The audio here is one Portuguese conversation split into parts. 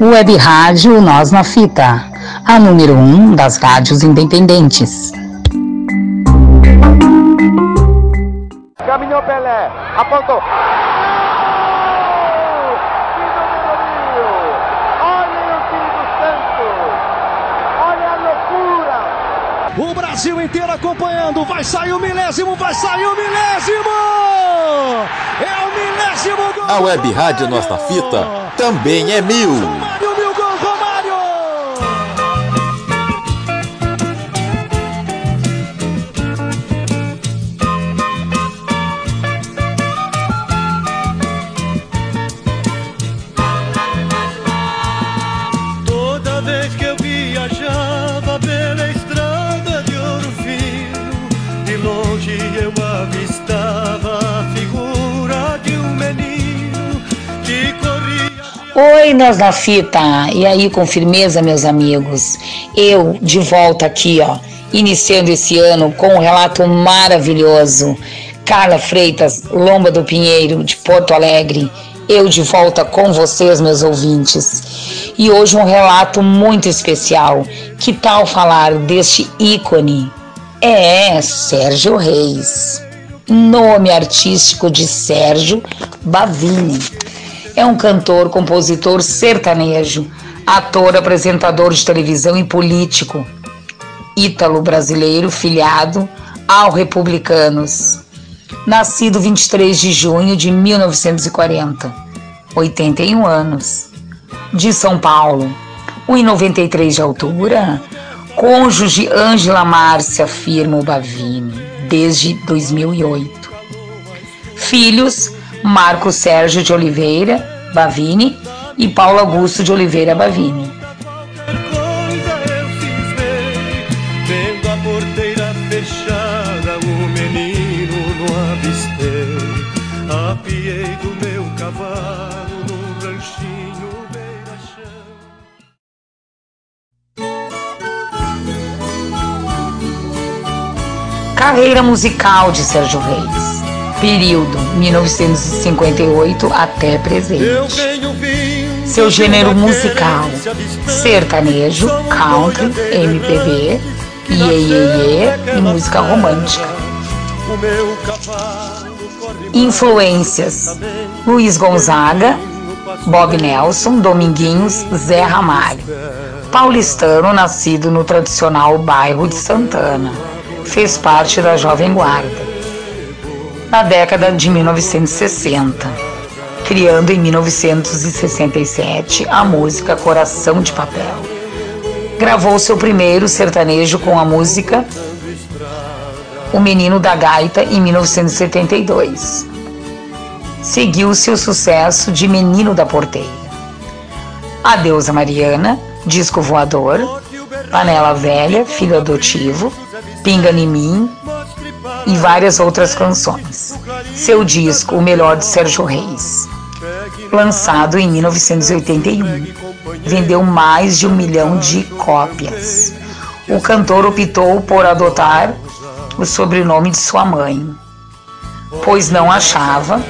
Web Rádio Nós na Fita, a número um das rádios independentes. Caminhou Pelé, apontou. O Brasil inteiro acompanhando. Vai sair o milésimo, vai sair o milésimo! A Web Rádio Nossa Fita também é mil. Nós na fita. E aí, com firmeza, meus amigos. Eu de volta aqui, ó, iniciando esse ano com um relato maravilhoso. Carla Freitas, Lomba do Pinheiro, de Porto Alegre. Eu de volta com vocês, meus ouvintes. E hoje um relato muito especial. Que tal falar deste ícone? É Sérgio Reis. Nome artístico de Sérgio Bavini é um cantor, compositor sertanejo, ator, apresentador de televisão e político. Ítalo-brasileiro, filiado ao Republicanos. Nascido 23 de junho de 1940, 81 anos. De São Paulo, 1,93 de altura, cônjuge Ângela Márcia Firmo Bavini, desde 2008. Filhos Marco Sérgio de Oliveira Bavini e Paulo Augusto de Oliveira Bavini. Carreira musical de Sérgio Reis período 1958 até presente. Seu gênero musical: sertanejo, country, MPB, iê, iê, iê e música romântica. Influências: Luiz Gonzaga, Bob Nelson, Dominguinhos, Zé Ramalho. Paulistano, nascido no tradicional bairro de Santana. Fez parte da Jovem Guarda na década de 1960, criando em 1967 a música Coração de Papel. Gravou seu primeiro sertanejo com a música O Menino da Gaita em 1972. Seguiu seu sucesso de Menino da Porteira. A Deusa Mariana, Disco Voador, Panela Velha, Filho Adotivo, Pinga em Mim, e várias outras canções. Seu disco, O Melhor de Sérgio Reis, lançado em 1981, vendeu mais de um milhão de cópias. O cantor optou por adotar o sobrenome de sua mãe, pois não achava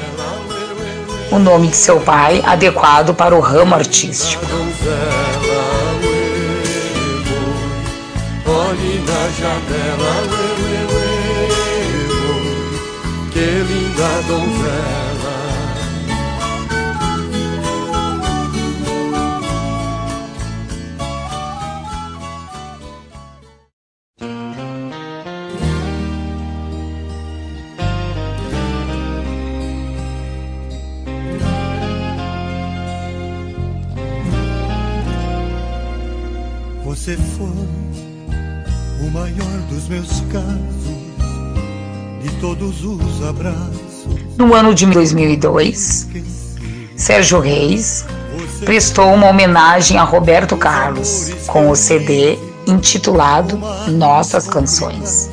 o nome de seu pai adequado para o ramo artístico. Olhe na janela, donzela. Você foi o maior dos meus casos todos os abraços. No ano de 2002, Sérgio Reis prestou uma homenagem a Roberto Carlos com o CD intitulado Nossas Canções,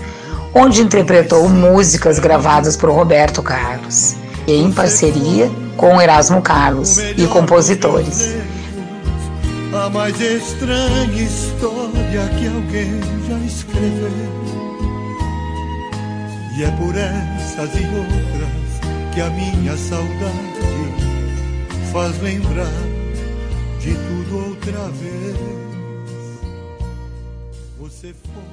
onde interpretou músicas gravadas por Roberto Carlos, em parceria com Erasmo Carlos e compositores. A mais estranha história que alguém já escreveu e é por essas e outras que a minha saudade faz lembrar de tudo outra vez. Você foi.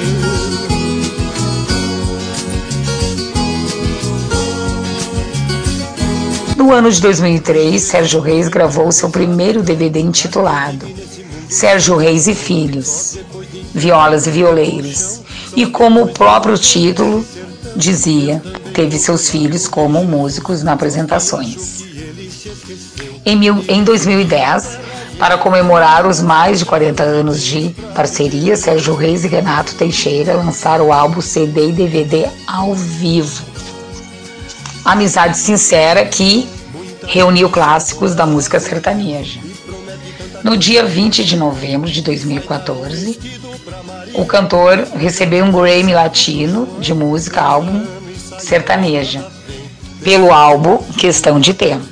No ano de 2003, Sérgio Reis gravou seu primeiro DVD intitulado Sérgio Reis e Filhos, Violas e Violeiros. E como o próprio título dizia, teve seus filhos como músicos nas apresentações. Em, mil, em 2010, para comemorar os mais de 40 anos de parceria, Sérgio Reis e Renato Teixeira lançaram o álbum CD e DVD ao vivo Amizade Sincera, que reuniu clássicos da música sertaneja. No dia 20 de novembro de 2014, o cantor recebeu um Grammy Latino de música álbum sertaneja, pelo álbum Questão de Tempo.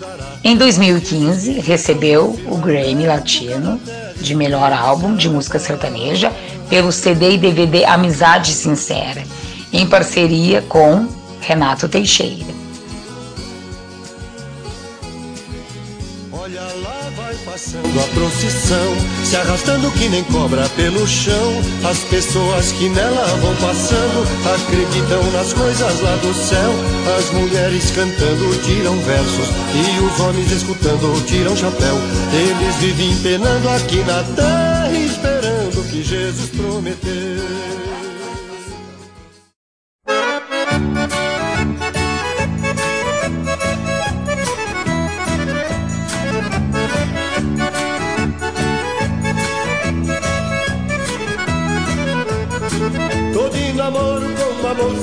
Em 2015, recebeu o Grammy Latino de melhor álbum de música sertaneja pelo CD e DVD Amizade Sincera, em parceria com Renato Teixeira. Passando a procissão, se arrastando que nem cobra pelo chão. As pessoas que nela vão passando acreditam nas coisas lá do céu. As mulheres cantando tiram versos e os homens escutando tiram chapéu. Eles vivem penando aqui na terra, esperando que Jesus prometeu.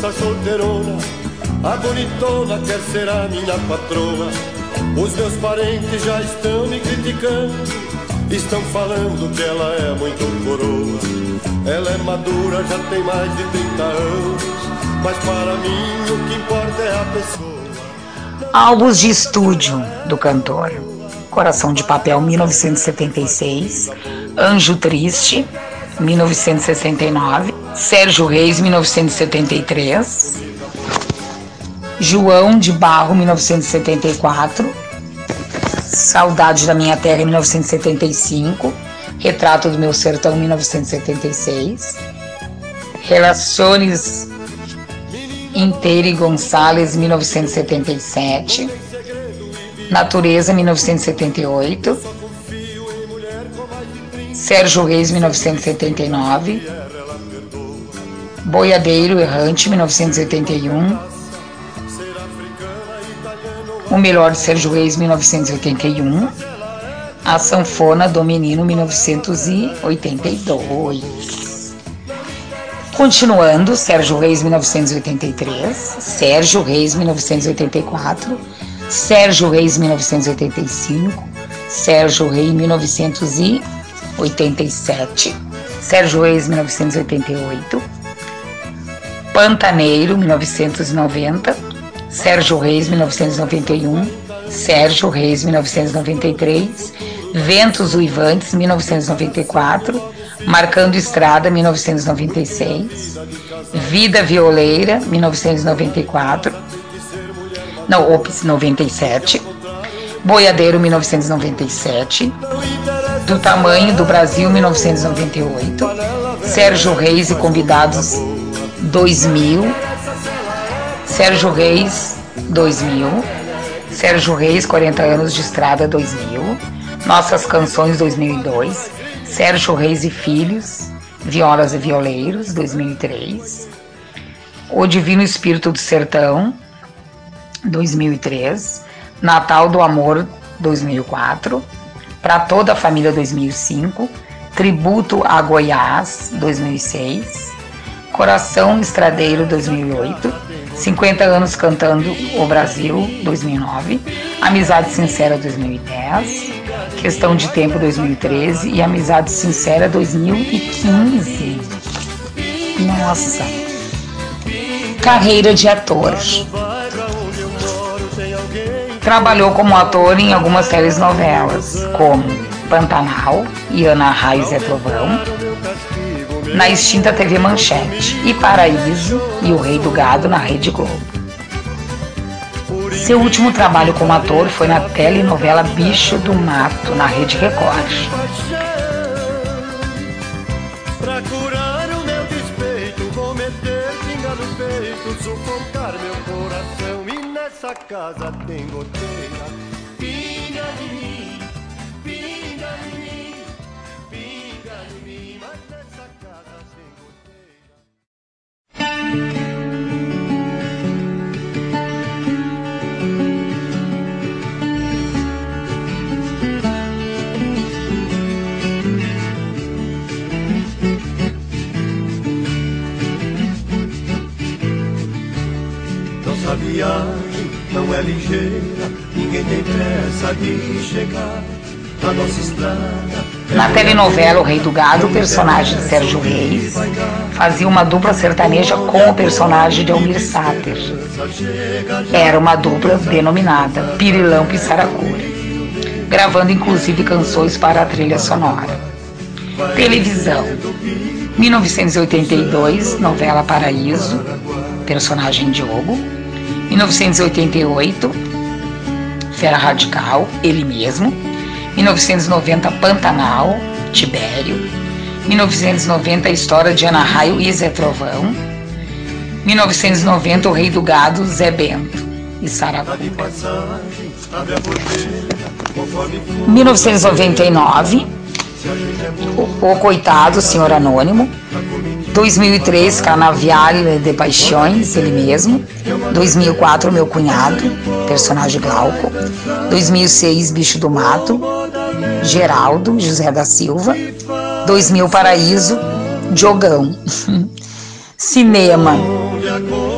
Moça solteirona, a bonitona quer ser a minha patroa. Os meus parentes já estão me criticando, estão falando que ela é muito coroa. Ela é madura, já tem mais de 30 anos, mas para mim o que importa é a pessoa. Álbuns de estúdio do cantor. Coração de Papel 1976, Anjo Triste 1969, Sérgio Reis, 1973, João de Barro, 1974, Saudade da Minha Terra, 1975, Retrato do Meu Sertão, 1976, Relações Inteira e Gonçalves, 1977, Natureza, 1978, Sérgio Reis, 1979, Boiadeiro Errante, 1981, O Melhor Sérgio Reis, 1981, A Sanfona do Menino, 1982. Continuando, Sérgio Reis, 1983, Sérgio Reis, 1984, Sérgio Reis, 1985, Sérgio Reis, 1985, 87, Sérgio Reis, 1988, Pantaneiro, 1990, Sérgio Reis, 1991, Sérgio Reis, 1993, Ventos Uivantes, 1994, Marcando Estrada, 1996, Vida Violeira, 1994, não, ops, 97, Boiadeiro, 1997, do tamanho do Brasil 1998, Sérgio Reis e convidados 2000, Sérgio Reis 2000, Sérgio Reis 40 anos de estrada 2000, Nossas Canções 2002, Sérgio Reis e Filhos, Violas e Violeiros 2003, O Divino Espírito do Sertão 2003, Natal do Amor 2004, para toda a família 2005, Tributo a Goiás 2006, Coração Estradeiro 2008, 50 anos cantando o Brasil, 2009. Amizade Sincera, 2010. Questão de Tempo, 2013. E Amizade Sincera, 2015. Nossa. Carreira de ator. Trabalhou como ator em algumas telenovelas, como Pantanal e Ana Raiz é Trovão, na extinta TV Manchete, e Paraíso e O Rei do Gado na Rede Globo. Seu último trabalho como ator foi na telenovela Bicho do Mato, na Rede Record. Casa tem goteira, pinga mim, pinga mim, pinga mim. Na telenovela O Rei do Gado, o personagem de Sérgio Reis fazia uma dupla sertaneja com o personagem de Almir Sater. Era uma dupla denominada Pirilampo e Saracura, gravando inclusive canções para a trilha sonora. Televisão. 1982, novela Paraíso, personagem Diogo. 1988, Fera Radical, ele mesmo. 1990, Pantanal, Tibério. 1990, a história de Ana Raio e Zé Trovão. 1990, O Rei do Gado, Zé Bento e for. 1999, o, o Coitado, Senhor Anônimo. 2003, Canavial de Paixões, ele mesmo. 2004, Meu Cunhado, personagem Glauco. 2006, Bicho do Mato, Geraldo, José da Silva. 2000, Paraíso, Diogão. Cinema,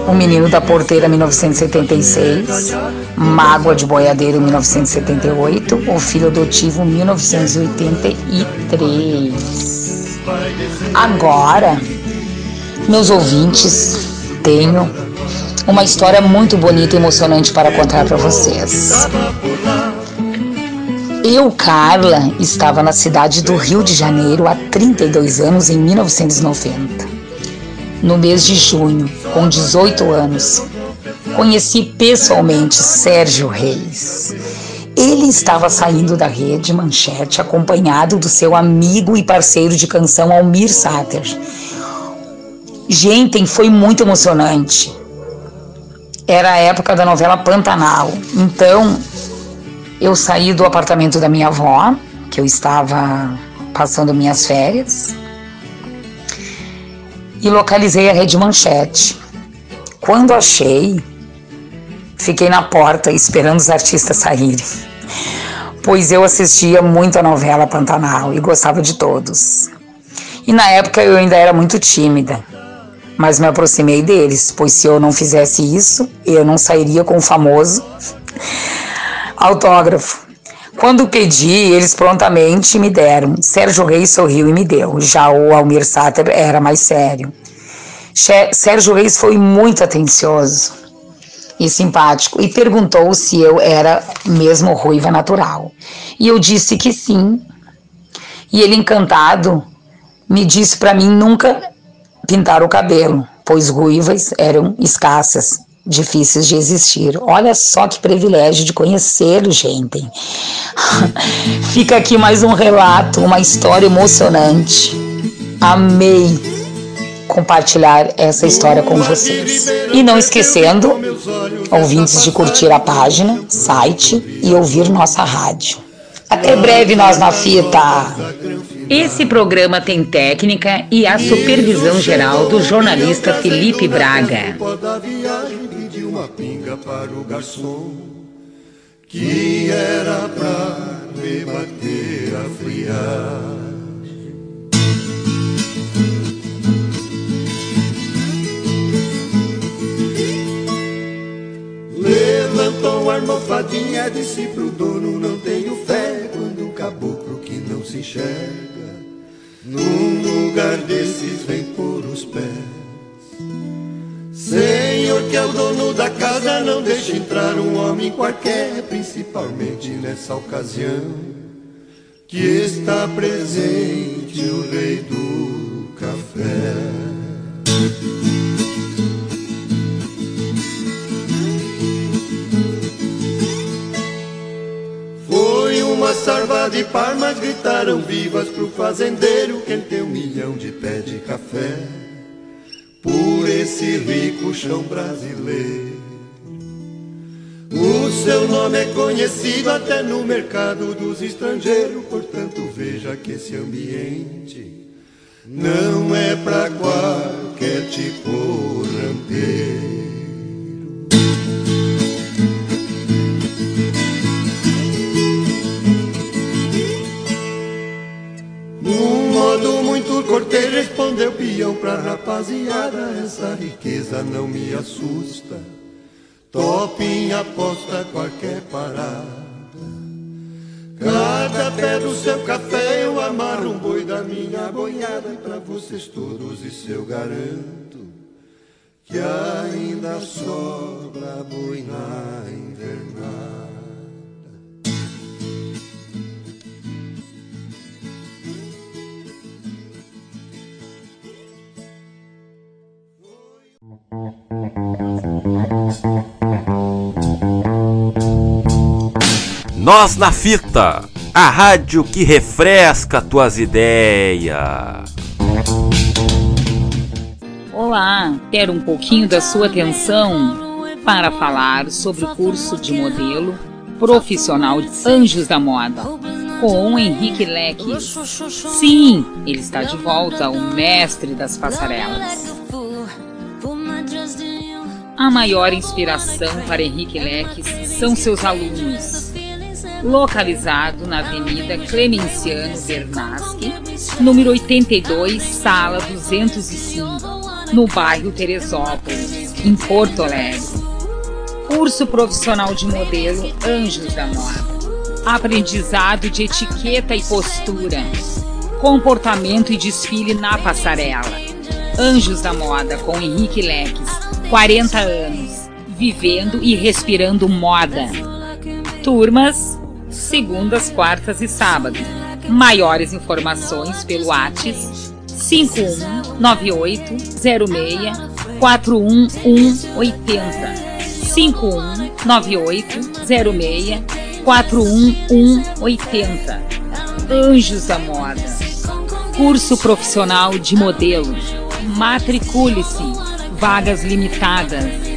O Menino da Porteira, 1976. Mágoa de Boiadeiro, 1978. O Filho Adotivo, 1983. Agora, meus ouvintes, tenho uma história muito bonita e emocionante para contar para vocês. Eu, Carla, estava na cidade do Rio de Janeiro há 32 anos, em 1990. No mês de junho, com 18 anos, conheci pessoalmente Sérgio Reis. Ele estava saindo da rede Manchete acompanhado do seu amigo e parceiro de canção Almir Sater. Gente, foi muito emocionante. Era a época da novela Pantanal. Então, eu saí do apartamento da minha avó, que eu estava passando minhas férias, e localizei a rede Manchete. Quando achei, fiquei na porta esperando os artistas saírem, pois eu assistia muito a novela Pantanal e gostava de todos. E na época eu ainda era muito tímida, mas me aproximei deles, pois se eu não fizesse isso, eu não sairia com o famoso autógrafo. Quando pedi, eles prontamente me deram. Sérgio Reis sorriu e me deu. Já o Almir Sater era mais sério. Sérgio Reis foi muito atencioso e simpático e perguntou se eu era mesmo ruiva natural. E eu disse que sim. E ele, encantado, me disse para mim nunca pintar o cabelo, pois ruivas eram escassas, difíceis de existir. Olha só que privilégio de conhecê-lo, gente. Fica aqui mais um relato, uma história emocionante. Amei compartilhar essa história com vocês. E não esquecendo, ouvintes, de curtir a página, site e ouvir nossa rádio. Até breve, nós na fita. Esse programa tem técnica e a supervisão geral do jornalista Felipe Braga. O que era pra me bater a friar. fadinha disse pro dono: Não tenho fé quando um caboclo que não se enxerga num lugar desses vem por os pés. Senhor, que é o dono da casa, não deixe entrar um homem qualquer, principalmente nessa ocasião que está presente o rei do café. Sarva de palmas gritaram vivas pro fazendeiro que ele tem um milhão de pé de café por esse rico chão brasileiro. O seu nome é conhecido até no mercado dos estrangeiros, portanto veja que esse ambiente não é pra qualquer tipo rampeiro. Pra rapaziada. Essa riqueza não me assusta. Top em aposta qualquer parada. Cada pé do seu café eu amarro um boi da minha boiada. E pra vocês todos isso eu garanto. Que ainda sobra boi na invernada. Nós na Fita, a rádio que refresca tuas ideias. Olá, quero um pouquinho da sua atenção para falar sobre o curso de modelo profissional de Anjos da Moda com Henrique Leques. Sim, ele está de volta, o mestre das passarelas. A maior inspiração para Henrique Leques são seus alunos. Localizado na Avenida Clemenciano Bernaschi, número 82, sala 205, no bairro Teresópolis, em Porto Alegre. Curso profissional de modelo Anjos da Moda. Aprendizado de etiqueta e postura. Comportamento e desfile na passarela. Anjos da Moda com Henrique Leques 40 anos, vivendo e respirando moda. Turmas, segundas, quartas e sábados. Maiores informações pelo WhatsApp 519806 41180. 519806 41180. Anjos da Moda. Curso profissional de modelo. Matricule-se vagas limitadas.